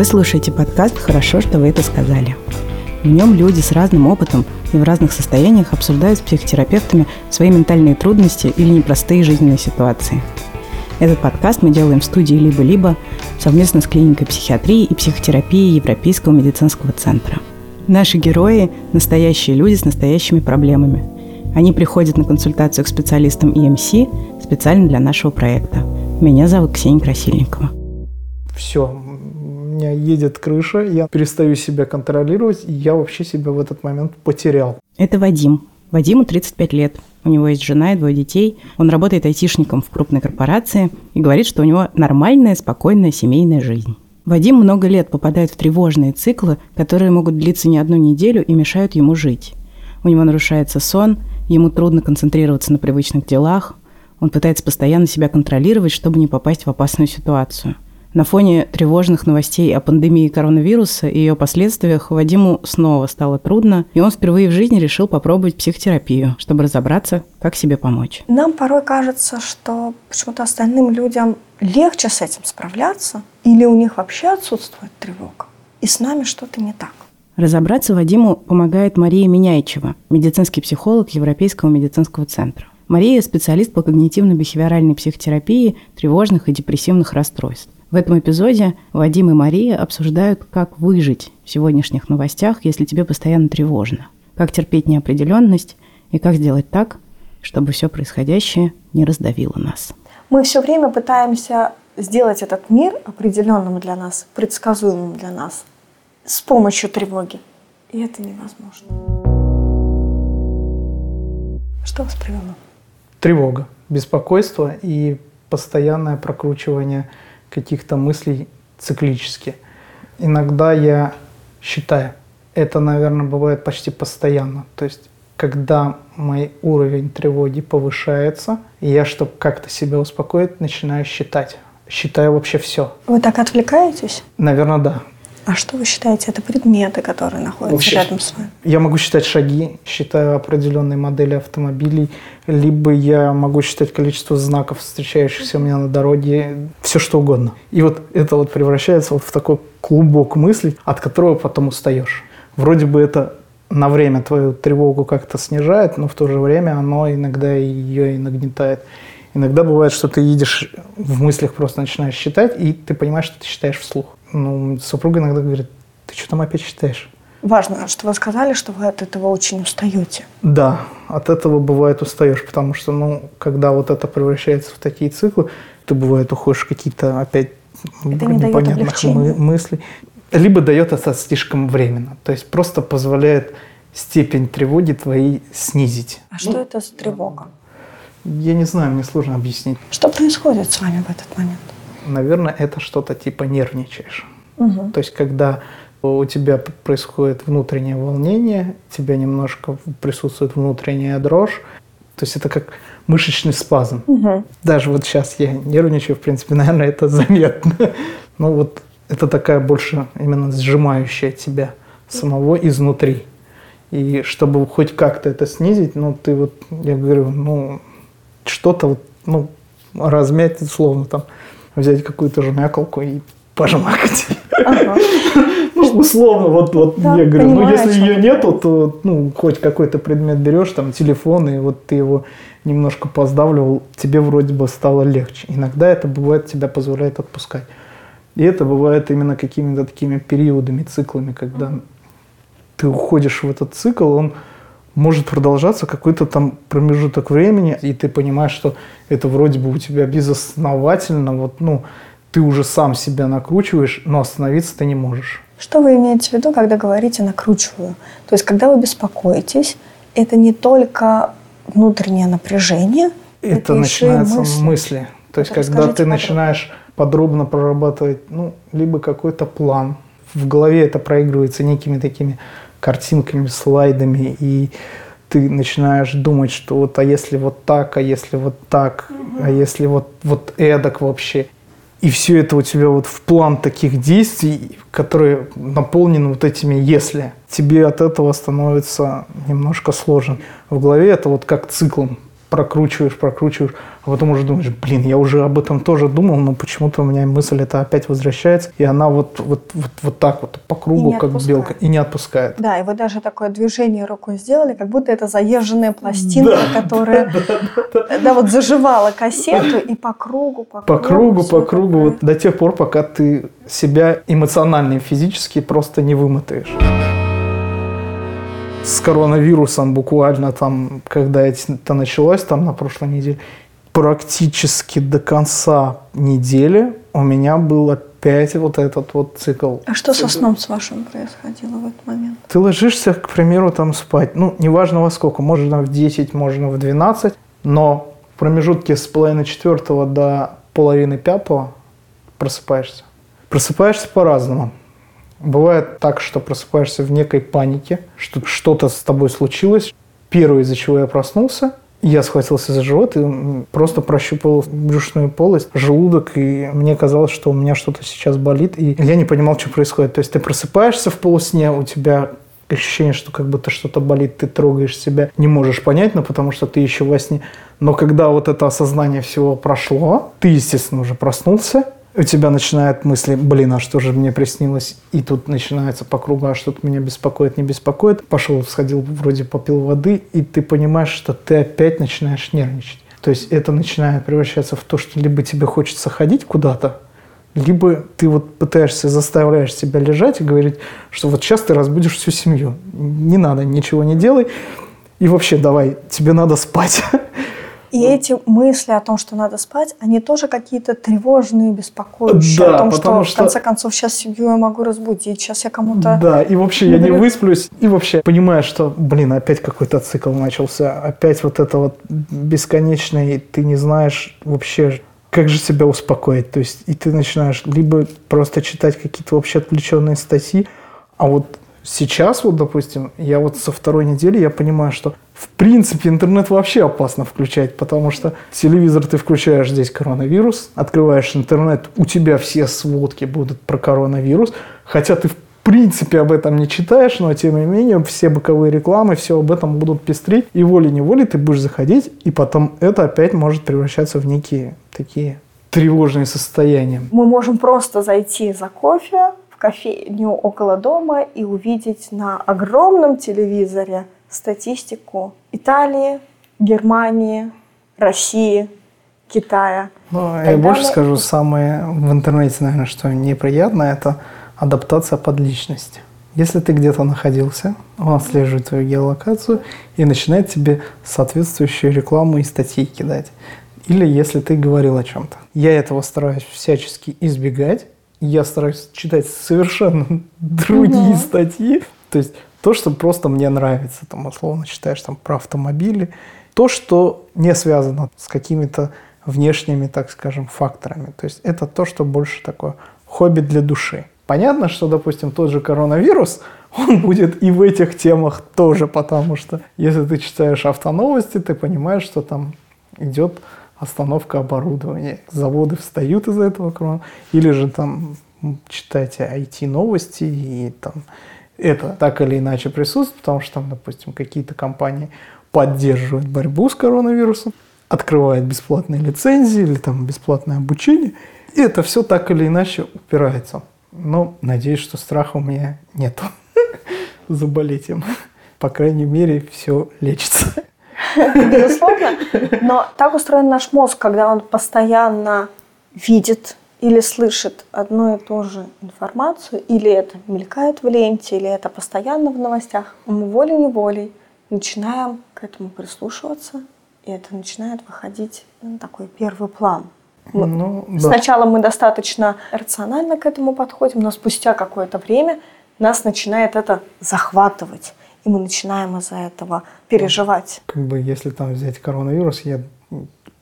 Вы слушаете подкаст «Хорошо, что вы это сказали». В нем люди с разным опытом и в разных состояниях обсуждают с психотерапевтами свои ментальные трудности или непростые жизненные ситуации. Этот подкаст мы делаем в студии «Либо-либо» совместно с клиникой психиатрии и психотерапии Европейского медицинского центра. Наши герои – настоящие люди с настоящими проблемами. Они приходят на консультацию к специалистам ЕМС специально для нашего проекта. Меня зовут Ксения Красильникова. Все, меня едет крыша, я перестаю себя контролировать, и я вообще себя в этот момент потерял. Это Вадим. Вадиму 35 лет. У него есть жена и двое детей. Он работает айтишником в крупной корпорации и говорит, что у него нормальная, спокойная семейная жизнь. Вадим много лет попадает в тревожные циклы, которые могут длиться не одну неделю и мешают ему жить. У него нарушается сон, ему трудно концентрироваться на привычных делах, он пытается постоянно себя контролировать, чтобы не попасть в опасную ситуацию – на фоне тревожных новостей о пандемии коронавируса и ее последствиях Вадиму снова стало трудно, и он впервые в жизни решил попробовать психотерапию, чтобы разобраться, как себе помочь. Нам порой кажется, что почему-то остальным людям легче с этим справляться, или у них вообще отсутствует тревога, и с нами что-то не так. Разобраться Вадиму помогает Мария Меняйчева, медицинский психолог Европейского медицинского центра. Мария – специалист по когнитивно-бихевиоральной психотерапии тревожных и депрессивных расстройств. В этом эпизоде Вадим и Мария обсуждают, как выжить в сегодняшних новостях, если тебе постоянно тревожно, как терпеть неопределенность и как сделать так, чтобы все происходящее не раздавило нас. Мы все время пытаемся сделать этот мир определенным для нас, предсказуемым для нас с помощью тревоги. И это невозможно. Что вас привело? Тревога, беспокойство и постоянное прокручивание каких-то мыслей циклически. Иногда я считаю, это, наверное, бывает почти постоянно. То есть, когда мой уровень тревоги повышается, я, чтобы как-то себя успокоить, начинаю считать. Считаю вообще все. Вы так отвлекаетесь? Наверное, да. А что вы считаете? Это предметы, которые находятся Вообще, рядом с вами? Я могу считать шаги, считаю определенные модели автомобилей, либо я могу считать количество знаков, встречающихся у меня на дороге, все что угодно. И вот это вот превращается вот в такой клубок мыслей, от которого потом устаешь. Вроде бы это на время твою тревогу как-то снижает, но в то же время оно иногда ее и нагнетает. Иногда бывает, что ты едешь в мыслях, просто начинаешь считать, и ты понимаешь, что ты считаешь вслух. Ну, супруга иногда говорит, ты что там опять считаешь? Важно, что вы сказали, что вы от этого очень устаете. Да, от этого бывает устаешь, потому что, ну, когда вот это превращается в такие циклы, ты бывает уходишь какие-то опять это непонятных мы- мыслей. Либо дает это слишком временно, то есть просто позволяет степень тревоги твоей снизить. А что это за тревога? Я не знаю, мне сложно объяснить. Что происходит с вами в этот момент? Наверное, это что-то типа нервничаешь. Угу. То есть, когда у тебя происходит внутреннее волнение, у тебя немножко присутствует внутренняя дрожь, то есть это как мышечный спазм. Угу. Даже вот сейчас я нервничаю, в принципе, наверное, это заметно. Но вот это такая больше именно сжимающая тебя самого изнутри. И чтобы хоть как-то это снизить, ну, ты вот, я говорю, ну, что-то вот, ну, размять, условно, там, взять какую-то жмякалку и пожмакать. Ага. Ну, условно, вот, вот да, я говорю, ну, если ее нету, то, ну, хоть какой-то предмет берешь, там, телефон, и вот ты его немножко поздавливал, тебе вроде бы стало легче. Иногда это бывает, тебя позволяет отпускать. И это бывает именно какими-то такими периодами, циклами, когда ты уходишь в этот цикл, он может продолжаться какой-то там промежуток времени, и ты понимаешь, что это вроде бы у тебя безосновательно, вот, ну, ты уже сам себя накручиваешь, но остановиться ты не можешь. Что вы имеете в виду, когда говорите «накручиваю»? То есть, когда вы беспокоитесь, это не только внутреннее напряжение, это, это начинаются мысли. мысли. То есть, это когда ты подробно. начинаешь подробно прорабатывать, ну, либо какой-то план, в голове это проигрывается некими такими картинками, слайдами, и ты начинаешь думать, что вот, а если вот так, а если вот так, а если вот, вот эдак вообще. И все это у тебя вот в план таких действий, которые наполнены вот этими «если». Тебе от этого становится немножко сложно. В голове это вот как циклом прокручиваешь, прокручиваешь, а потом уже думаешь, блин, я уже об этом тоже думал, но почему-то у меня мысль это опять возвращается, и она вот, вот, вот, вот так вот по кругу, как белка, и не отпускает. Да, и вы даже такое движение рукой сделали, как будто это заезженная пластинка, да, которая да, вот заживала кассету, и по кругу, по кругу. По кругу, по кругу, вот до тех пор, пока ты себя эмоционально и физически просто не вымотаешь с коронавирусом буквально там, когда это началось, там на прошлой неделе, практически до конца недели у меня был опять вот этот вот цикл. А что со сном с вашим происходило в этот момент? Ты ложишься, к примеру, там спать, ну, неважно во сколько, можно в 10, можно в 12, но в промежутке с половины четвертого до половины пятого просыпаешься. Просыпаешься по-разному. Бывает так, что просыпаешься в некой панике, что что-то с тобой случилось. Первое, из-за чего я проснулся, я схватился за живот и просто прощупал брюшную полость, желудок, и мне казалось, что у меня что-то сейчас болит, и я не понимал, что происходит. То есть ты просыпаешься в полусне, у тебя ощущение, что как будто что-то болит, ты трогаешь себя, не можешь понять, но потому что ты еще во сне. Но когда вот это осознание всего прошло, ты, естественно, уже проснулся, у тебя начинают мысли, блин, а что же мне приснилось? И тут начинается по кругу, а что-то меня беспокоит, не беспокоит. Пошел, сходил, вроде попил воды, и ты понимаешь, что ты опять начинаешь нервничать. То есть это начинает превращаться в то, что либо тебе хочется ходить куда-то, либо ты вот пытаешься, заставляешь себя лежать и говорить, что вот сейчас ты разбудишь всю семью. Не надо, ничего не делай. И вообще давай, тебе надо спать. И эти мысли о том, что надо спать, они тоже какие-то тревожные, беспокоящие. Да, о том, что, что в конце концов сейчас семью я могу разбудить, сейчас я кому-то... Да, и вообще я не высплюсь. И вообще понимаешь, что, блин, опять какой-то цикл начался. Опять вот это вот бесконечное, ты не знаешь вообще, как же себя успокоить. То есть и ты начинаешь либо просто читать какие-то вообще отвлеченные статьи, а вот сейчас вот, допустим, я вот со второй недели я понимаю, что в принципе, интернет вообще опасно включать, потому что телевизор ты включаешь, здесь коронавирус, открываешь интернет, у тебя все сводки будут про коронавирус, хотя ты в принципе об этом не читаешь, но тем не менее все боковые рекламы, все об этом будут пестрить, и волей-неволей ты будешь заходить, и потом это опять может превращаться в некие такие тревожные состояния. Мы можем просто зайти за кофе кофейню около дома и увидеть на огромном телевизоре статистику Италии, Германии, России, Китая. Ну, я больше скажу, самое в интернете, наверное, что неприятно, это адаптация под личность. Если ты где-то находился, он отслеживает твою геолокацию и начинает тебе соответствующую рекламу и статьи кидать. Или если ты говорил о чем-то. Я этого стараюсь всячески избегать. Я стараюсь читать совершенно другие угу. статьи. То есть то, что просто мне нравится, там, условно читаешь там про автомобили, то, что не связано с какими-то внешними, так скажем, факторами. То есть это то, что больше такое хобби для души. Понятно, что, допустим, тот же коронавирус, он будет и в этих темах тоже, потому что если ты читаешь автоновости, ты понимаешь, что там идет остановка оборудования. Заводы встают из-за этого корона. Или же там читайте IT-новости и там это так или иначе присутствует, потому что там, допустим, какие-то компании поддерживают борьбу с коронавирусом, открывают бесплатные лицензии или там бесплатное обучение. И это все так или иначе упирается. Но надеюсь, что страха у меня нет заболеть им. По крайней мере, все лечится. Безусловно. Но так устроен наш мозг, когда он постоянно видит или слышит одну и ту же информацию, или это мелькает в ленте, или это постоянно в новостях, мы волей-неволей начинаем к этому прислушиваться, и это начинает выходить на такой первый план. Мы, ну, да. Сначала мы достаточно рационально к этому подходим, но спустя какое-то время нас начинает это захватывать, и мы начинаем из-за этого переживать. Как бы если там взять коронавирус, я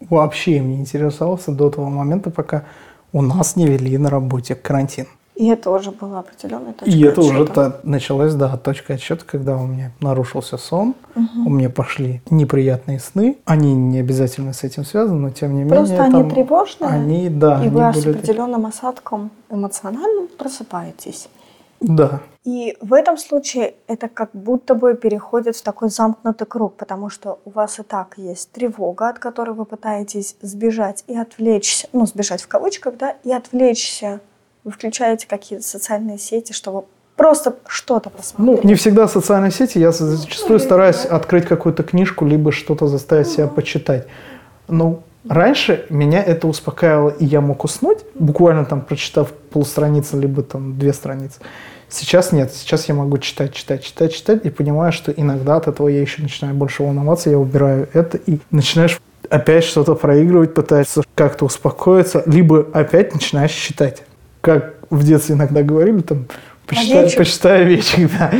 вообще им не интересовался до того момента, пока у нас не вели на работе карантин. И это уже была определенная точка И это отсчета. уже та, началась, да, точка отсчета, когда у меня нарушился сон, угу. у меня пошли неприятные сны. Они не обязательно с этим связаны, но тем не Просто менее. Просто они тревожные, они, да, и они вы с определенным осадком эмоциональным просыпаетесь. Да. И в этом случае это как будто бы переходит в такой замкнутый круг, потому что у вас и так есть тревога, от которой вы пытаетесь сбежать и отвлечься, ну, сбежать в кавычках, да, и отвлечься. Вы включаете какие-то социальные сети, чтобы просто что-то посмотреть. Ну, не всегда социальные сети. Я зачастую стараюсь открыть какую-то книжку, либо что-то заставить себя почитать. Ну, раньше меня это успокаивало, и я мог уснуть, буквально там прочитав полстраницы, либо там две страницы. Сейчас нет. Сейчас я могу читать, читать, читать, читать, и понимаю, что иногда от этого я еще начинаю больше волноваться, я убираю это, и начинаешь опять что-то проигрывать, пытаешься как-то успокоиться, либо опять начинаешь читать. Как в детстве иногда говорили, там, Почитай, почитай овечек, да.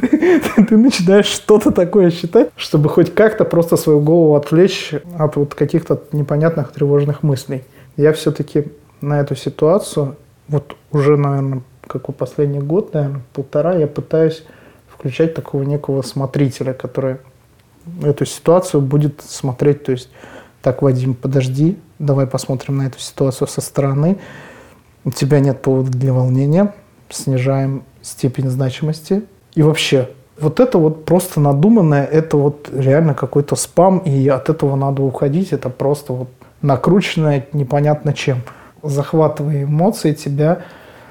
Ты, ты начинаешь что-то такое считать, чтобы хоть как-то просто свою голову отвлечь от вот каких-то непонятных тревожных мыслей. Я все-таки на эту ситуацию, вот уже, наверное, какой последний год, наверное, полтора, я пытаюсь включать такого некого смотрителя, который эту ситуацию будет смотреть, то есть, так, Вадим, подожди, давай посмотрим на эту ситуацию со стороны. У тебя нет повода для волнения, снижаем степень значимости. И вообще, вот это вот просто надуманное, это вот реально какой-то спам, и от этого надо уходить, это просто вот накрученное непонятно чем. Захватывая эмоции тебя,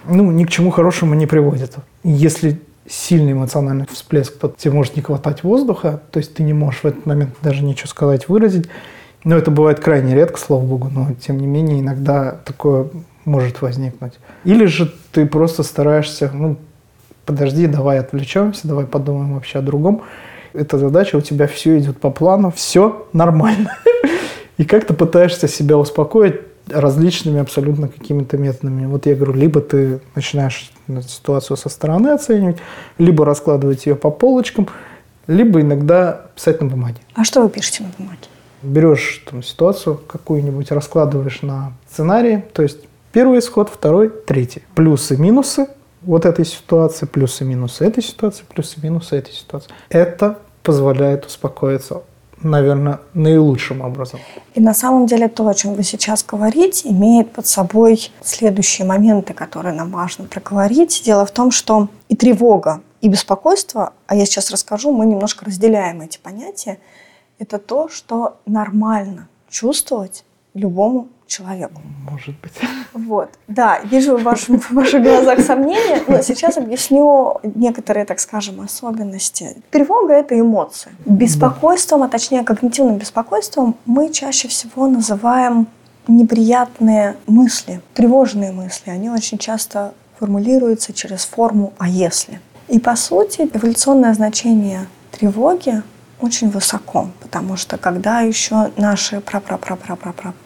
ну, ни к чему хорошему не приводит. Если сильный эмоциональный всплеск, то тебе может не хватать воздуха, то есть ты не можешь в этот момент даже ничего сказать, выразить. Но это бывает крайне редко, слава богу, но тем не менее иногда такое может возникнуть. Или же ты просто стараешься, ну, подожди, давай отвлечемся, давай подумаем вообще о другом. Эта задача, у тебя все идет по плану, все нормально. И как то пытаешься себя успокоить различными абсолютно какими-то методами. Вот я говорю, либо ты начинаешь ситуацию со стороны оценивать, либо раскладывать ее по полочкам, либо иногда писать на бумаге. А что вы пишете на бумаге? Берешь там, ситуацию какую-нибудь, раскладываешь на сценарии, то есть Первый исход, второй, третий. Плюсы, минусы вот этой ситуации, плюсы, минусы этой ситуации, плюсы, минусы этой ситуации. Это позволяет успокоиться наверное, наилучшим образом. И на самом деле то, о чем вы сейчас говорите, имеет под собой следующие моменты, которые нам важно проговорить. Дело в том, что и тревога, и беспокойство, а я сейчас расскажу, мы немножко разделяем эти понятия, это то, что нормально чувствовать любому человеку. Может быть. Вот. Да, вижу в, вашем, в ваших глазах сомнения, но сейчас объясню некоторые, так скажем, особенности. Тревога – это эмоции. Беспокойством, а точнее когнитивным беспокойством мы чаще всего называем неприятные мысли, тревожные мысли. Они очень часто формулируются через форму «а если?». И по сути эволюционное значение тревоги очень высоко, потому что когда еще наши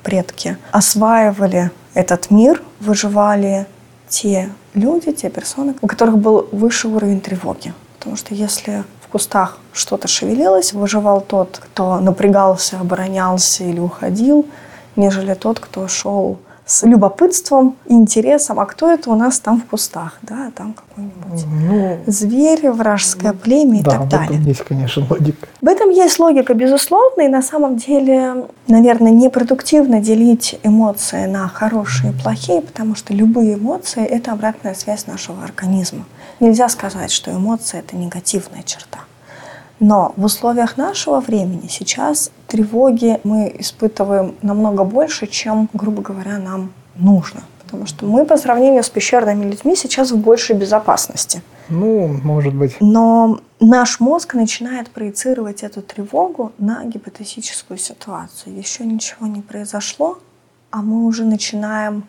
предки осваивали этот мир, выживали те люди, те персоны, у которых был выше уровень тревоги. Потому что если в кустах что-то шевелилось, выживал тот, кто напрягался, оборонялся или уходил, нежели тот, кто шел с любопытством, интересом, а кто это у нас там в кустах, да, там какой-нибудь ну, зверь, вражеское племя и да, так далее. В этом есть, конечно, логика. В этом есть логика, безусловно, и на самом деле, наверное, непродуктивно делить эмоции на хорошие и плохие, потому что любые эмоции – это обратная связь нашего организма. Нельзя сказать, что эмоция – это негативная черта. Но в условиях нашего времени сейчас тревоги мы испытываем намного больше, чем, грубо говоря, нам нужно. Потому что мы по сравнению с пещерными людьми сейчас в большей безопасности. Ну, может быть. Но наш мозг начинает проецировать эту тревогу на гипотетическую ситуацию. Еще ничего не произошло, а мы уже начинаем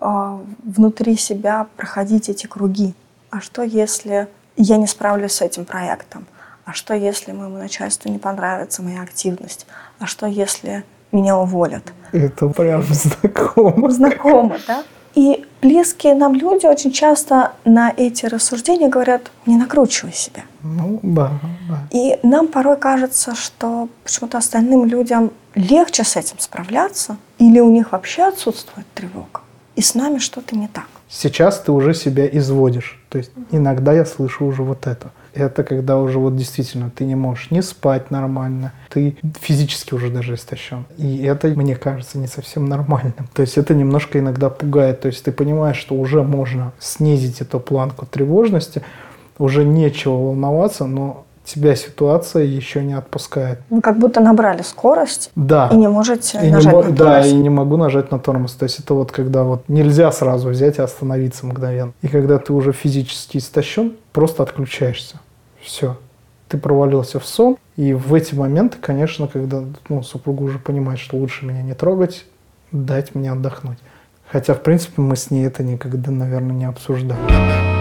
э, внутри себя проходить эти круги. А что если я не справлюсь с этим проектом? А что если моему начальству не понравится моя активность, а что если меня уволят. Это прям знакомо. Знакомо, да? И близкие нам люди очень часто на эти рассуждения говорят, не накручивай себя. Ну, да, да. И нам порой кажется, что почему-то остальным людям легче с этим справляться, или у них вообще отсутствует тревога, и с нами что-то не так. Сейчас ты уже себя изводишь. То есть иногда я слышу уже вот это. Это когда уже вот действительно ты не можешь не спать нормально, ты физически уже даже истощен. И это, мне кажется, не совсем нормальным. То есть это немножко иногда пугает. То есть ты понимаешь, что уже можно снизить эту планку тревожности, уже нечего волноваться, но тебя ситуация еще не отпускает. Вы как будто набрали скорость да. и не можете и нажать не, на тормоз. Да, и не могу нажать на тормоз. То есть это вот когда вот нельзя сразу взять и остановиться мгновенно. И когда ты уже физически истощен, просто отключаешься. Все. Ты провалился в сон. И в эти моменты, конечно, когда ну, супруга уже понимает, что лучше меня не трогать, дать мне отдохнуть. Хотя, в принципе, мы с ней это никогда, наверное, не обсуждали.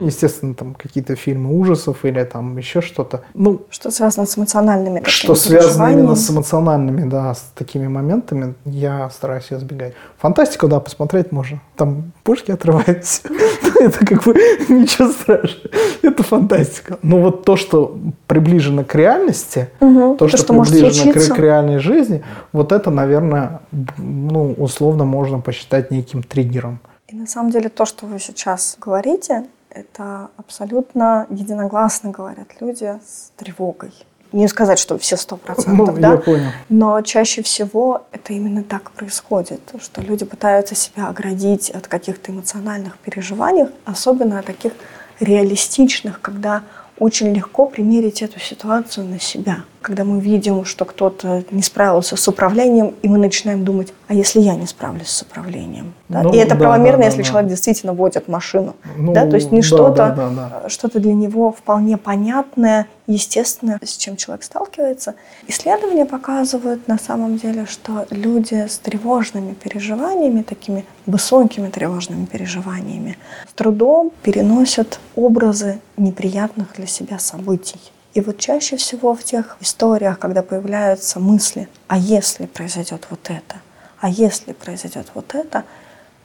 Естественно, там какие-то фильмы ужасов или там еще что-то. Ну, что связано с эмоциональными Что связано именно с эмоциональными, да, с такими моментами, я стараюсь избегать. Фантастику, да, посмотреть можно. Там пушки отрываются. Это как бы ничего страшного. Это фантастика. Но вот то, что приближено к реальности, то, что приближено к реальной жизни, вот это, наверное, ну, условно можно посчитать неким триггером. И на самом деле то, что вы сейчас говорите, это абсолютно единогласно говорят люди с тревогой. Не сказать, что все сто процентов, ну, да? Я понял. Но чаще всего это именно так происходит, что люди пытаются себя оградить от каких-то эмоциональных переживаний, особенно от таких реалистичных, когда очень легко примерить эту ситуацию на себя. Когда мы видим, что кто-то не справился с управлением, и мы начинаем думать, а если я не справлюсь с управлением? Да? Ну, и это да, правомерно, да, если да. человек действительно водит машину. Ну, да? То есть не да, что-то, да, да, да. что-то для него вполне понятное, естественное, с чем человек сталкивается. Исследования показывают на самом деле, что люди с тревожными переживаниями, такими высокими тревожными переживаниями, с трудом переносят образы неприятных для себя событий. И вот чаще всего в тех историях, когда появляются мысли, а если произойдет вот это, а если произойдет вот это,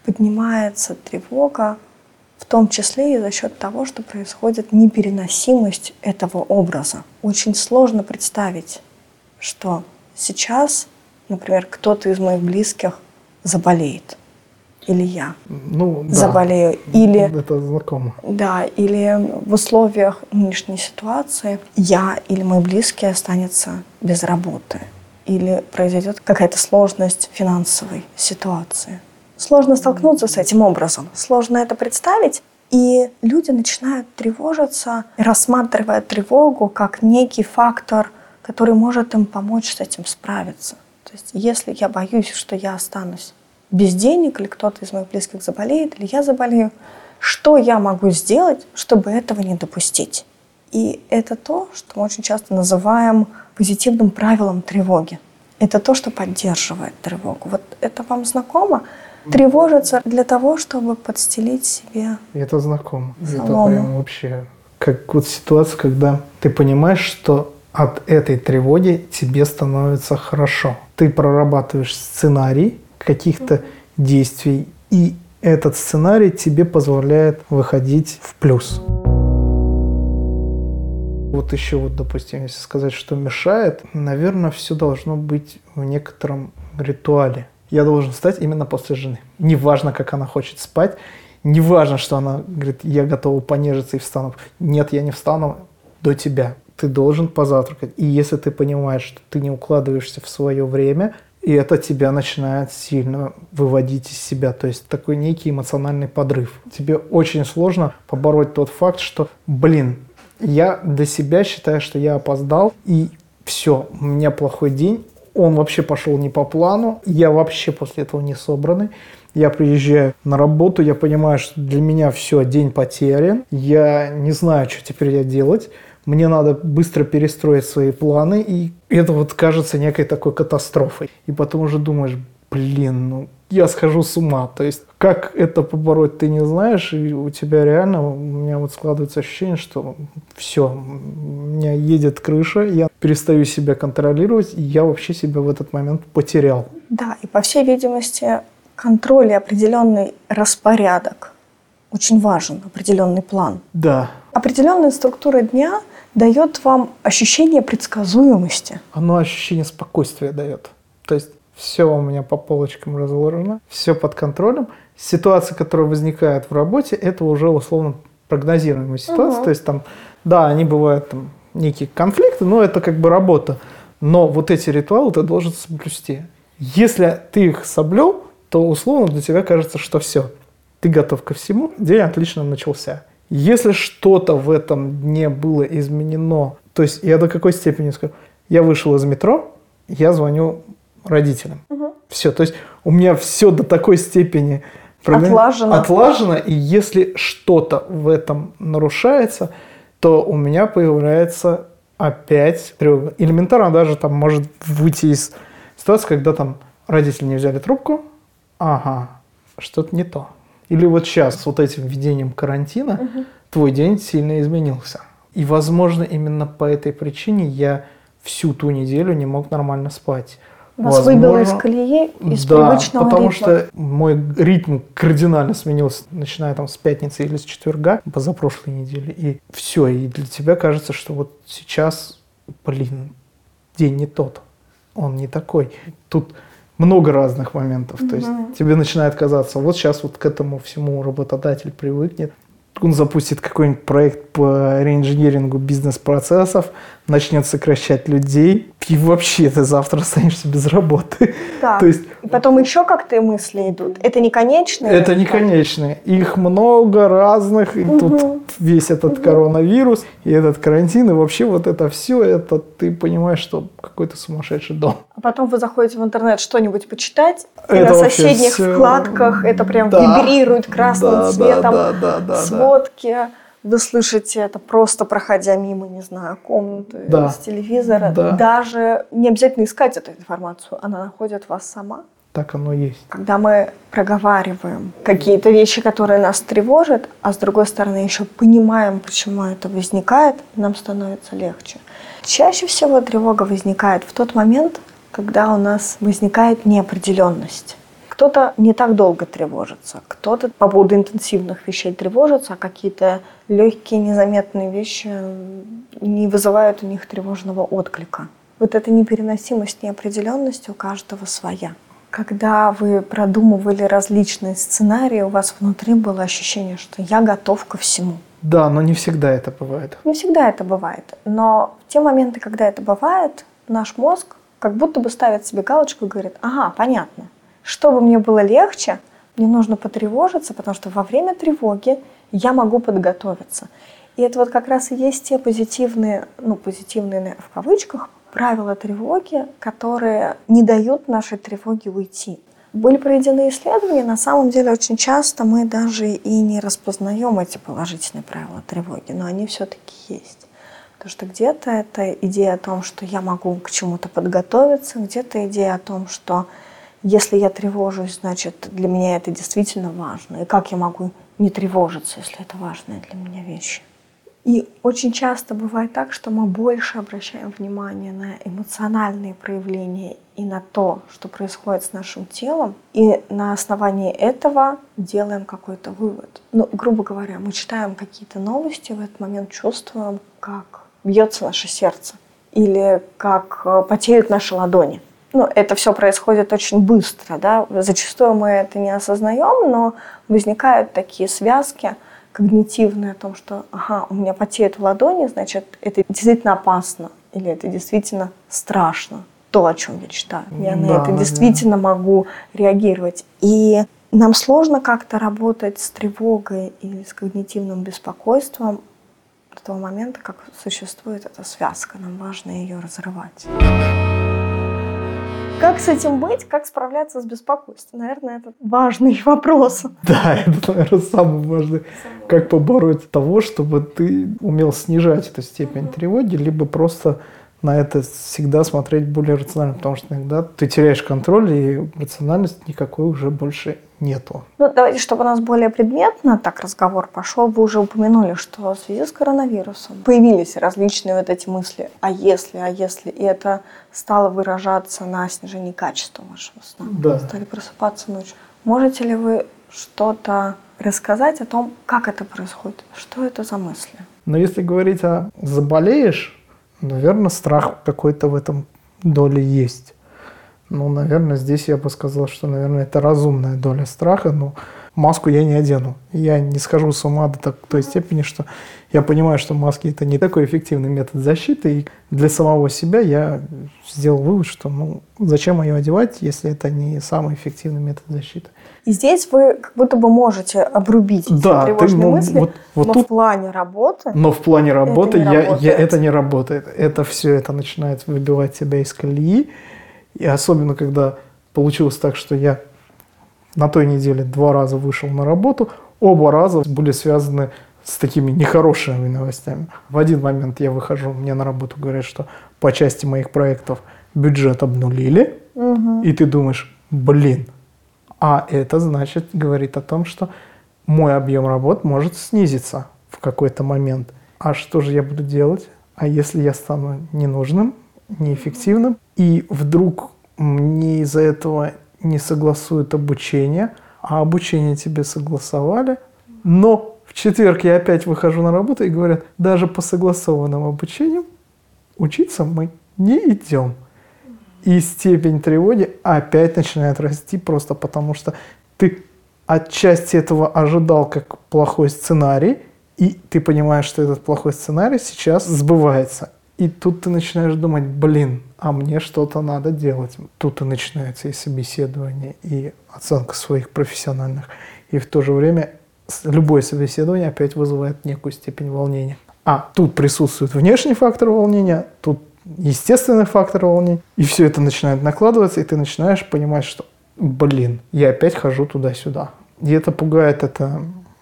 поднимается тревога, в том числе и за счет того, что происходит непереносимость этого образа. Очень сложно представить, что сейчас, например, кто-то из моих близких заболеет или я ну, да. заболею, или это знакомо. Да, или в условиях нынешней ситуации я или мой близкий останется без работы, или произойдет какая-то сложность финансовой ситуации. Сложно столкнуться с этим образом, сложно это представить, и люди начинают тревожиться, рассматривая тревогу как некий фактор, который может им помочь с этим справиться. То есть, если я боюсь, что я останусь без денег, или кто-то из моих близких заболеет, или я заболею, что я могу сделать, чтобы этого не допустить? И это то, что мы очень часто называем позитивным правилом тревоги. Это то, что поддерживает тревогу. Вот это вам знакомо? Тревожиться для того, чтобы подстелить себе Это знакомо. Солому. Это прям вообще как вот ситуация, когда ты понимаешь, что от этой тревоги тебе становится хорошо. Ты прорабатываешь сценарий, каких-то действий. И этот сценарий тебе позволяет выходить в плюс. Вот еще вот, допустим, если сказать, что мешает, наверное, все должно быть в некотором ритуале. Я должен встать именно после жены. Неважно, как она хочет спать, неважно, что она говорит, я готова понежиться и встану. Нет, я не встану до тебя. Ты должен позавтракать. И если ты понимаешь, что ты не укладываешься в свое время, и это тебя начинает сильно выводить из себя. То есть такой некий эмоциональный подрыв. Тебе очень сложно побороть тот факт, что, блин, я для себя считаю, что я опоздал, и все, у меня плохой день, он вообще пошел не по плану, я вообще после этого не собранный. Я приезжаю на работу, я понимаю, что для меня все, день потерян, я не знаю, что теперь я делать мне надо быстро перестроить свои планы, и это вот кажется некой такой катастрофой. И потом уже думаешь, блин, ну я схожу с ума. То есть как это побороть, ты не знаешь, и у тебя реально, у меня вот складывается ощущение, что все, у меня едет крыша, я перестаю себя контролировать, и я вообще себя в этот момент потерял. Да, и по всей видимости, контроль и определенный распорядок очень важен, определенный план. Да. Определенная структура дня дает вам ощущение предсказуемости. Оно ощущение спокойствия дает. То есть все у меня по полочкам разложено, все под контролем. ситуация, которая возникает в работе, это уже условно прогнозируемая ситуация. Угу. То есть там, да, они бывают там некие конфликты, но это как бы работа. Но вот эти ритуалы ты должен соблюсти. Если ты их соблюл, то условно для тебя кажется, что все, ты готов ко всему, день отлично начался. Если что-то в этом дне было изменено, то есть я до какой степени скажу, я вышел из метро, я звоню родителям. Угу. Все, то есть у меня все до такой степени отлажено. отлажено, и если что-то в этом нарушается, то у меня появляется опять тревога. Элементарно даже там может выйти из ситуации, когда там родители не взяли трубку, ага, что-то не то. Или вот сейчас с вот этим введением карантина угу. твой день сильно изменился. И, возможно, именно по этой причине я всю ту неделю не мог нормально спать. Вас Возможно, выбило из колеи, из да, привычного потому ритма. что мой ритм кардинально сменился, начиная там с пятницы или с четверга, позапрошлой недели. И все, и для тебя кажется, что вот сейчас, блин, день не тот, он не такой. Тут много разных моментов. Mm-hmm. То есть тебе начинает казаться, вот сейчас вот к этому всему работодатель привыкнет, он запустит какой-нибудь проект по реинжинирингу бизнес-процессов, начнет сокращать людей, и вообще ты завтра останешься без работы. Да. То есть, и потом еще как-то мысли идут. Это не конечные? Это не конечные. Их много разных. И угу. тут весь этот угу. коронавирус, и этот карантин, и вообще вот это все, это ты понимаешь, что какой-то сумасшедший дом. А потом вы заходите в интернет что-нибудь почитать, это и на соседних все... вкладках это прям да. вибрирует красным да, цветом, да, да, да, да, сводки. Да вы слышите это просто проходя мимо, не знаю, комнаты да. с телевизора. Да. Даже не обязательно искать эту информацию, она находит вас сама. Так оно есть. Когда мы проговариваем какие-то вещи, которые нас тревожат, а с другой стороны еще понимаем, почему это возникает, нам становится легче. Чаще всего тревога возникает в тот момент, когда у нас возникает неопределенность. Кто-то не так долго тревожится, кто-то по поводу интенсивных вещей тревожится, а какие-то легкие, незаметные вещи не вызывают у них тревожного отклика. Вот эта непереносимость, неопределенность у каждого своя. Когда вы продумывали различные сценарии, у вас внутри было ощущение, что я готов ко всему. Да, но не всегда это бывает. Не всегда это бывает. Но в те моменты, когда это бывает, наш мозг как будто бы ставит себе галочку и говорит, ага, понятно, чтобы мне было легче, мне нужно потревожиться, потому что во время тревоги я могу подготовиться. И это вот как раз и есть те позитивные, ну, позитивные в кавычках, правила тревоги, которые не дают нашей тревоге уйти. Были проведены исследования, на самом деле очень часто мы даже и не распознаем эти положительные правила тревоги, но они все-таки есть. Потому что где-то это идея о том, что я могу к чему-то подготовиться, где-то идея о том, что если я тревожусь, значит, для меня это действительно важно. И как я могу не тревожиться, если это важная для меня вещь? И очень часто бывает так, что мы больше обращаем внимание на эмоциональные проявления и на то, что происходит с нашим телом, и на основании этого делаем какой-то вывод. Ну, грубо говоря, мы читаем какие-то новости, в этот момент чувствуем, как бьется наше сердце или как э, потеют наши ладони ну, это все происходит очень быстро, да, зачастую мы это не осознаем, но возникают такие связки когнитивные о том, что, ага, у меня потеет в ладони, значит, это действительно опасно, или это действительно страшно, то, о чем я читаю. Я да, на это да, действительно да. могу реагировать. И нам сложно как-то работать с тревогой или с когнитивным беспокойством до того момента, как существует эта связка. Нам важно ее разрывать. Как с этим быть? Как справляться с беспокойством? Наверное, это важный вопрос. Да, это, наверное, самый важный. Как побороть того, чтобы ты умел снижать эту степень тревоги, либо просто на это всегда смотреть более рационально, потому что иногда ты теряешь контроль, и рациональности никакой уже больше нету. Ну, давайте, чтобы у нас более предметно так разговор пошел, вы уже упомянули, что в связи с коронавирусом появились различные вот эти мысли «а если?», «а если?», и это стало выражаться на снижении качества вашего сна. Да. Стали просыпаться ночью. Можете ли вы что-то рассказать о том, как это происходит? Что это за мысли? Но если говорить о «заболеешь», Наверное, страх какой-то в этом доле есть. Ну, наверное, здесь я бы сказал, что, наверное, это разумная доля страха. Но маску я не одену. Я не схожу с ума до так, той степени, что я понимаю, что маски это не такой эффективный метод защиты. И для самого себя я сделал вывод, что ну, зачем ее одевать, если это не самый эффективный метод защиты. И здесь вы как будто бы можете обрубить эти да, тревожные ты, ну, мысли, вот, вот но тут, в плане работы. Но в плане работы это не, я, работает. я, это не работает. Это все это начинает выбивать тебя из колеи. И особенно, когда получилось так, что я на той неделе два раза вышел на работу, оба раза были связаны с такими нехорошими новостями. В один момент я выхожу, мне на работу говорят, что по части моих проектов бюджет обнулили, Угу. и ты думаешь, блин, а это значит, говорит о том, что мой объем работ может снизиться в какой-то момент. А что же я буду делать? А если я стану ненужным, неэффективным, и вдруг мне из-за этого не согласуют обучение, а обучение тебе согласовали, но в четверг я опять выхожу на работу и говорят, даже по согласованным обучениям учиться мы не идем. И степень тревоги опять начинает расти просто потому, что ты отчасти этого ожидал как плохой сценарий, и ты понимаешь, что этот плохой сценарий сейчас сбывается. И тут ты начинаешь думать, блин, а мне что-то надо делать. Тут и начинается и собеседование, и оценка своих профессиональных. И в то же время любое собеседование опять вызывает некую степень волнения. А тут присутствует внешний фактор волнения, тут естественный фактор волнения. И все это начинает накладываться, и ты начинаешь понимать, что, блин, я опять хожу туда-сюда. И это пугает, это...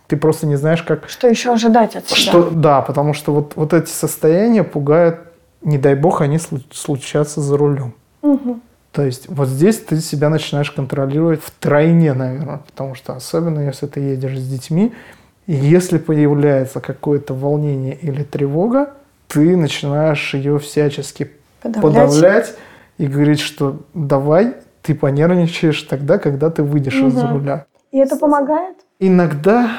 Ты просто не знаешь, как Что еще ожидать от себя? что, да, потому что вот, вот эти состояния пугают, не дай бог, они слу- случатся за рулем. Мгм. То есть вот здесь ты себя начинаешь контролировать втройне, наверное, потому что особенно если ты едешь с детьми, и если появляется какое-то волнение или тревога, ты начинаешь ее всячески Подавлять. подавлять и говорить, что давай, ты понервничаешь тогда, когда ты выйдешь из-за Мгм. руля. И это помогает? Иногда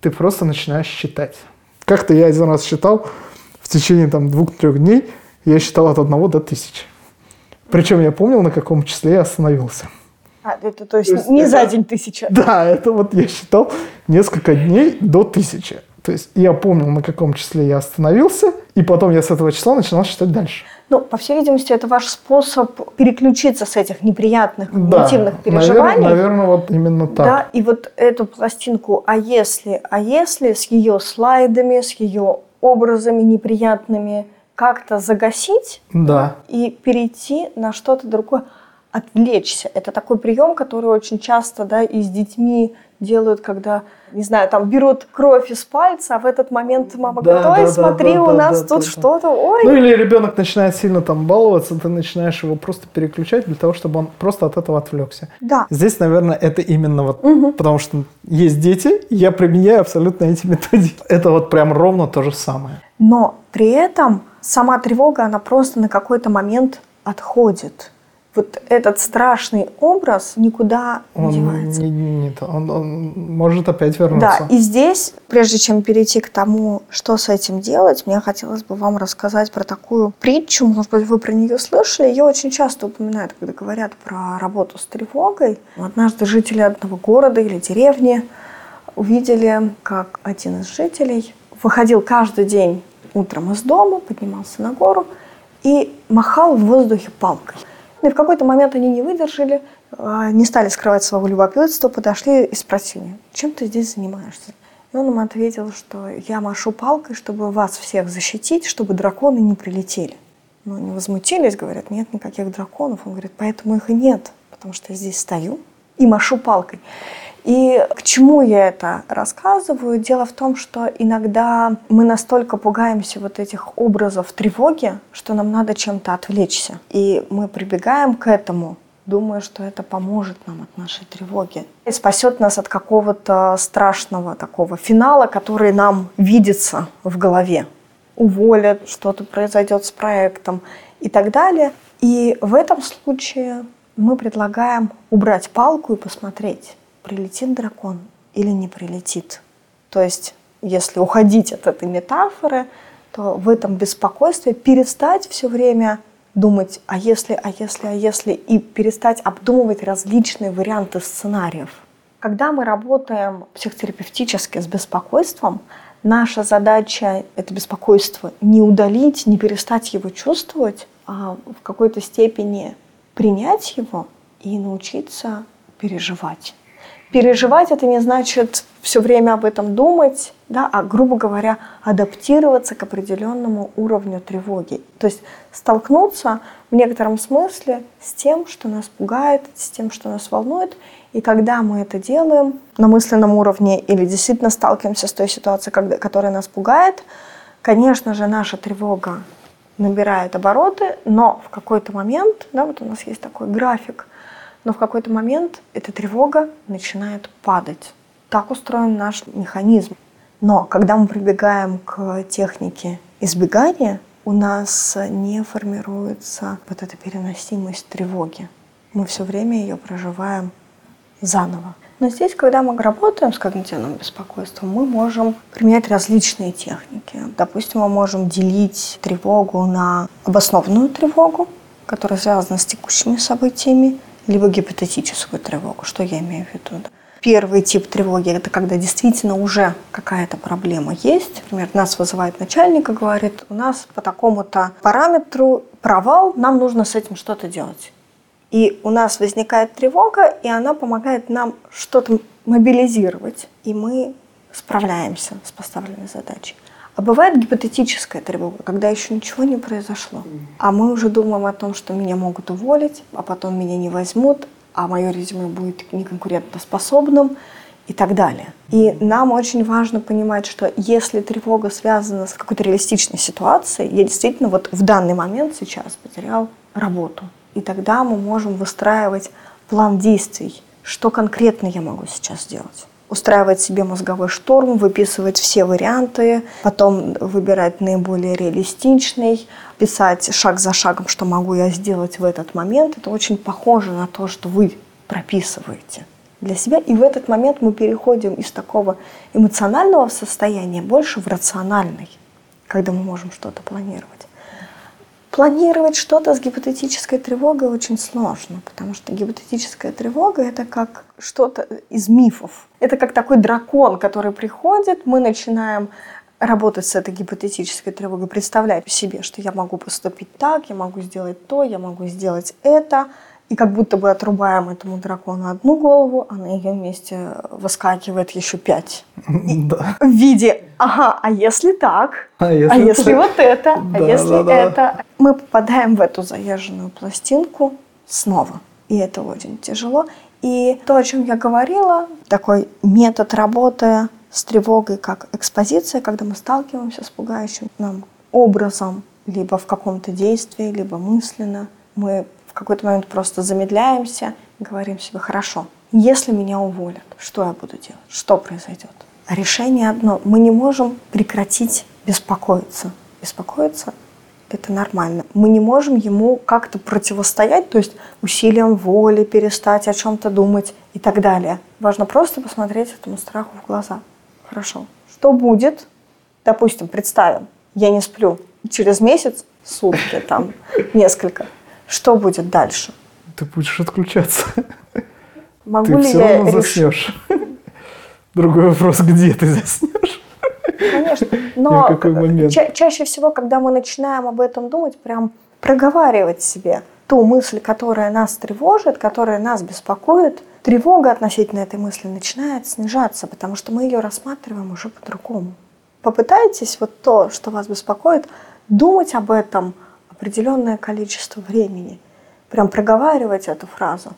ты просто начинаешь считать. Как-то я один раз считал в течение там двух-трех дней, я считал от одного до тысячи. Причем я помнил, на каком числе я остановился. А, это то есть, То есть не это- за день тысяча. Да, это вот я считал несколько дней до тысячи. То есть я помнил, на каком числе я остановился, и потом я с этого числа начинал считать дальше. Ну, по всей видимости, это ваш способ переключиться с этих неприятных, Да, негативных наверное, переживаний. наверное, вот именно так. Да, и вот эту пластинку «А если?», «А если?» с ее слайдами, с ее образами неприятными как-то загасить Да. и перейти на что-то другое, отвлечься. Это такой прием, который очень часто да, и с детьми делают, когда, не знаю, там берут кровь из пальца, а в этот момент мама Да, говорит, ой, да, смотри, да, у да, нас да, тут да, что-то, ой. Ну или ребенок начинает сильно там баловаться, ты начинаешь его просто переключать для того, чтобы он просто от этого отвлекся. Да. Здесь, наверное, это именно вот, Мгм. потому что есть дети, я применяю абсолютно эти методики. Это вот прям ровно то же самое. Но при этом сама тревога, она просто на какой-то момент отходит. Вот этот страшный образ никуда не Он, девается. не- не- не то. он, он может опять Да, вернуться. и здесь, прежде чем перейти к тому, что с этим делать, мне хотелось бы вам рассказать про такую притчу, может быть, вы про нее слышали, ее очень часто упоминают, когда говорят про работу с тревогой. Однажды жители одного города или деревни увидели, как один из жителей выходил каждый день утром из дома, поднимался на гору и махал в воздухе палкой. Ну И в какой-то момент они не выдержали, а, не стали скрывать своего любопытства, подошли и спросили, чем ты здесь занимаешься? И он им ответил, что я машу палкой, чтобы вас всех защитить, чтобы драконы не прилетели. Ну, они возмутились, говорят, нет никаких драконов. Он говорит, поэтому их и нет, потому что я здесь стою и машу палкой. И к чему я это рассказываю? Дело в том, что иногда мы настолько пугаемся вот этих образов тревоги, что нам надо чем-то отвлечься. И мы прибегаем к этому, думая, что это поможет нам от нашей тревоги. И спасет нас от какого-то страшного такого финала, который нам видится в голове. Уволят, что-то произойдет с проектом и так далее. И в этом случае мы предлагаем убрать палку и посмотреть, прилетит дракон или не прилетит. То есть, если уходить от этой метафоры, то в этом беспокойстве перестать все время думать, а если, а если, а если, и перестать обдумывать различные варианты сценариев. Когда мы работаем психотерапевтически с беспокойством, наша задача это беспокойство не удалить, не перестать его чувствовать, а в какой-то степени принять его и научиться переживать. Переживать это не значит все время об этом думать, да, а, грубо говоря, адаптироваться к определенному уровню тревоги. То есть столкнуться в некотором смысле с тем, что нас пугает, с тем, что нас волнует. И когда мы это делаем на мысленном уровне или действительно сталкиваемся с той ситуацией, которая нас пугает, конечно же, наша тревога набирает обороты, но в какой-то момент, да, вот у нас есть такой график – но в какой-то момент эта тревога начинает падать. Так устроен наш механизм. Но когда мы прибегаем к технике избегания, у нас не формируется вот эта переносимость тревоги. Мы все время ее проживаем заново. Но здесь, когда мы работаем с когнитивным беспокойством, мы можем применять различные техники. Допустим, мы можем делить тревогу на обоснованную тревогу, которая связана с текущими событиями, либо гипотетическую тревогу. Что я имею в виду? Первый тип тревоги – это когда действительно уже какая-то проблема есть. Например, нас вызывает начальник и говорит, у нас по такому-то параметру провал, нам нужно с этим что-то делать. И у нас возникает тревога, и она помогает нам что-то мобилизировать. И мы справляемся с поставленной задачей. А бывает гипотетическая тревога, когда еще ничего не произошло. А мы уже думаем о том, что меня могут уволить, а потом меня не возьмут, а мое резюме будет неконкурентоспособным и так далее. И нам очень важно понимать, что если тревога связана с какой-то реалистичной ситуацией, я действительно вот в данный момент сейчас потерял работу. И тогда мы можем выстраивать план действий, что конкретно я могу сейчас сделать устраивать себе мозговой шторм, выписывать все варианты, потом выбирать наиболее реалистичный, писать шаг за шагом, что могу я сделать в этот момент. Это очень похоже на то, что вы прописываете для себя. И в этот момент мы переходим из такого эмоционального состояния больше в рациональный, когда мы можем что-то планировать. Планировать что-то с гипотетической тревогой очень сложно, потому что гипотетическая тревога это как что-то из мифов. Это как такой дракон, который приходит, мы начинаем работать с этой гипотетической тревогой, представлять себе, что я могу поступить так, я могу сделать то, я могу сделать это, и как будто бы отрубаем этому дракону одну голову, а на ее месте выскакивает еще пять. Да. В виде, ага, а если так? А если, а если вот это? А да, а если да, да. это? Мы попадаем в эту заезженную пластинку снова. И это очень тяжело. И то, о чем я говорила, такой метод работы с тревогой, как экспозиция, когда мы сталкиваемся с пугающим нам образом, либо в каком-то действии, либо мысленно, мы какой-то момент просто замедляемся говорим себе, хорошо, если меня уволят, что я буду делать? Что произойдет? А решение одно. Мы не можем прекратить беспокоиться. Беспокоиться – это нормально. Мы не можем ему как-то противостоять, то есть усилием воли перестать о чем-то думать и так далее. Важно просто посмотреть этому страху в глаза. Хорошо. Что будет? Допустим, представим, я не сплю. Через месяц, сутки, там, несколько – что будет дальше? Ты будешь отключаться. Могу ты ли все я равно заснешь. Другой вопрос, где ты заснешь? Конечно, но ча- чаще всего, когда мы начинаем об этом думать, прям проговаривать себе ту мысль, которая нас тревожит, которая нас беспокоит, тревога относительно этой мысли начинает снижаться, потому что мы ее рассматриваем уже по-другому. Попытайтесь вот то, что вас беспокоит, думать об этом – определенное количество времени. Прям проговаривать эту фразу.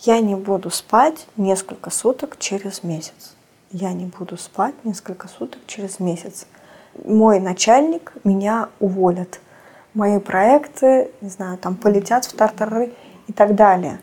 Я не буду спать несколько суток через месяц. Я не буду спать несколько суток через месяц. Мой начальник меня уволит. Мои проекты, не знаю, там полетят в тартары и так далее.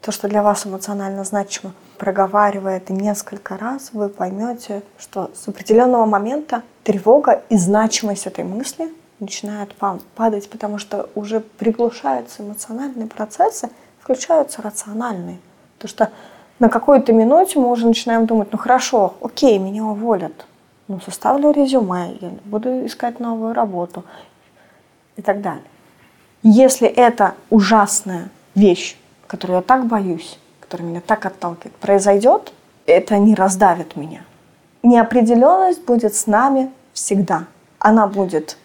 То, что для вас эмоционально значимо, проговаривая это несколько раз, вы поймете, что с определенного момента тревога и значимость этой мысли начинает падать, потому что уже приглушаются эмоциональные процессы, включаются рациональные. Потому что на какой-то минуте мы уже начинаем думать, ну хорошо, окей, меня уволят, ну составлю резюме, я буду искать новую работу и так далее. Если это ужасная вещь, которую я так боюсь, который меня так отталкивает, произойдет, это не раздавит меня. Неопределенность будет с нами всегда. Она будет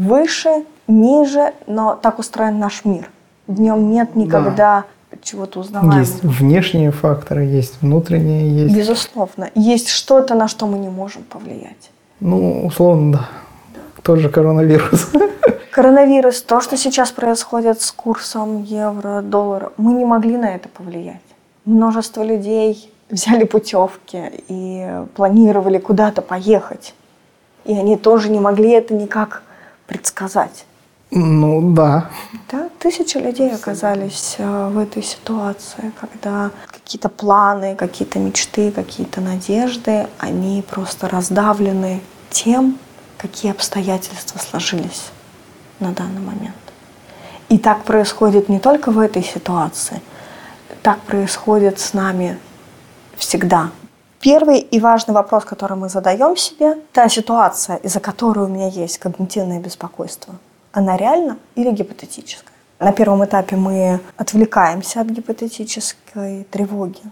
выше, ниже, но так устроен наш мир. В нем нет никогда да. чего-то узнаваемого. Есть внешние факторы, есть внутренние, есть... Безусловно. Есть что-то, на что мы не можем повлиять. Ну, условно, да. Тот же коронавирус. Коронавирус, то, что сейчас происходит с курсом евро, доллара, мы не могли на это повлиять. Множество людей взяли путевки и планировали куда-то поехать. И они тоже не могли это никак предсказать. Ну да. Да, тысячи людей оказались э, в этой ситуации, когда какие-то планы, какие-то мечты, какие-то надежды, они просто раздавлены тем, какие обстоятельства сложились на данный момент. И так происходит не только в этой ситуации, так происходит с нами всегда. Первый и важный вопрос, который мы задаем себе, та ситуация, из-за которой у меня есть когнитивное беспокойство – она реальна или гипотетическая. На первом этапе мы отвлекаемся от гипотетической тревоги.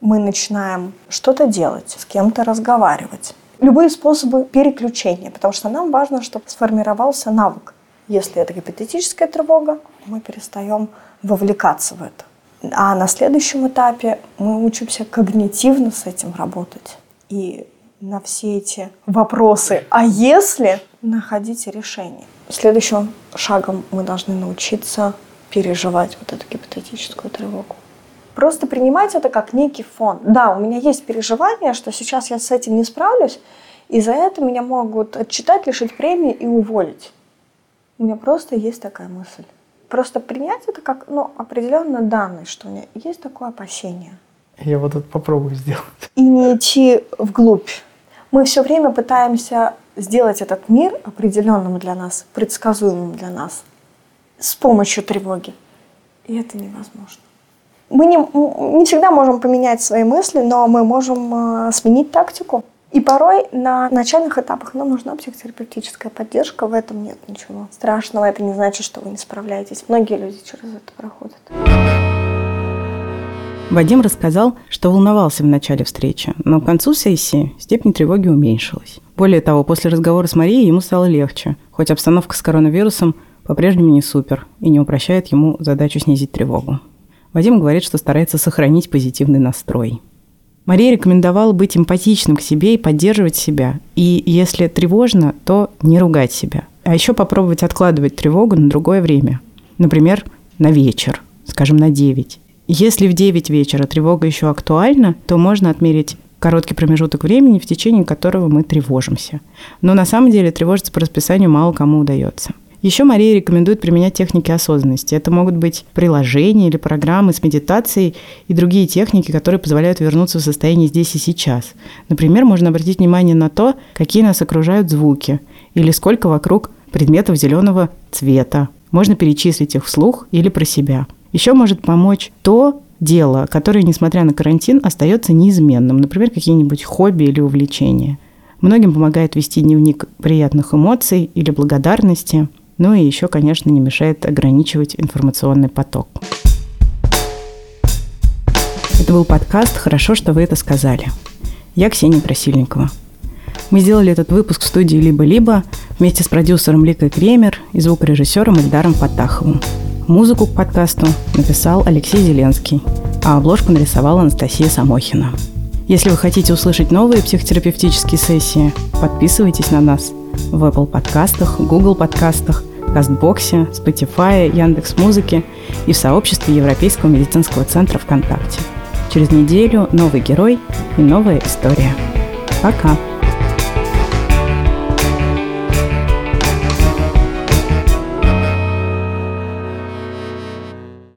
Мы начинаем что-то делать, с кем-то разговаривать. Любые способы переключения, потому что нам важно, чтобы сформировался навык. Если это гипотетическая тревога, мы перестаем вовлекаться в это. А на следующем этапе мы учимся когнитивно с этим работать. И на все эти вопросы «а если?» находите решение. Следующим шагом мы должны научиться переживать вот эту гипотетическую тревогу. Просто принимать это как некий фон. Да, у меня есть переживание, что сейчас я с этим не справлюсь, и за это меня могут отчитать, лишить премии и уволить. У меня просто есть такая мысль. Просто принять это как ну, определенно данность, что у меня есть такое опасение. Я вот это попробую сделать. И не идти вглубь мы все время пытаемся сделать этот мир определенным для нас, предсказуемым для нас с помощью тревоги. И это невозможно. Мы не, не всегда можем поменять свои мысли, но мы можем э, сменить тактику. И порой на начальных этапах нам нужна психотерапевтическая поддержка. В этом нет ничего страшного. Это не значит, что вы не справляетесь. Многие люди через это проходят. Вадим рассказал, что волновался в начале встречи, но к концу сессии степень тревоги уменьшилась. Более того, после разговора с Марией ему стало легче, хоть обстановка с коронавирусом по-прежнему не супер и не упрощает ему задачу снизить тревогу. Вадим говорит, что старается сохранить позитивный настрой. Мария рекомендовала быть эмпатичным к себе и поддерживать себя. И если тревожно, то не ругать себя. А еще попробовать откладывать тревогу на другое время. Например, на вечер, скажем, на 9. Если в 9 вечера тревога еще актуальна, то можно отмерить короткий промежуток времени, в течение которого мы тревожимся. Но на самом деле тревожиться по расписанию мало кому удается. Еще Мария рекомендует применять техники осознанности. Это могут быть приложения или программы с медитацией и другие техники, которые позволяют вернуться в состояние здесь и сейчас. Например, можно обратить внимание на то, какие нас окружают звуки или сколько вокруг предметов зеленого цвета. Можно перечислить их вслух или про себя. Еще может помочь то дело, которое, несмотря на карантин, остается неизменным. Например, какие-нибудь хобби или увлечения. Многим помогает вести дневник приятных эмоций или благодарности. Ну и еще, конечно, не мешает ограничивать информационный поток. Это был подкаст «Хорошо, что вы это сказали». Я Ксения Красильникова. Мы сделали этот выпуск в студии «Либо-либо» вместе с продюсером Ликой Кремер и звукорежиссером Эльдаром Фатаховым. Музыку к подкасту написал Алексей Зеленский, а обложку нарисовала Анастасия Самохина. Если вы хотите услышать новые психотерапевтические сессии, подписывайтесь на нас в Apple подкастах, Google подкастах, Кастбоксе, Spotify, Яндекс Музыке и в сообществе Европейского медицинского центра ВКонтакте. Через неделю новый герой и новая история. Пока!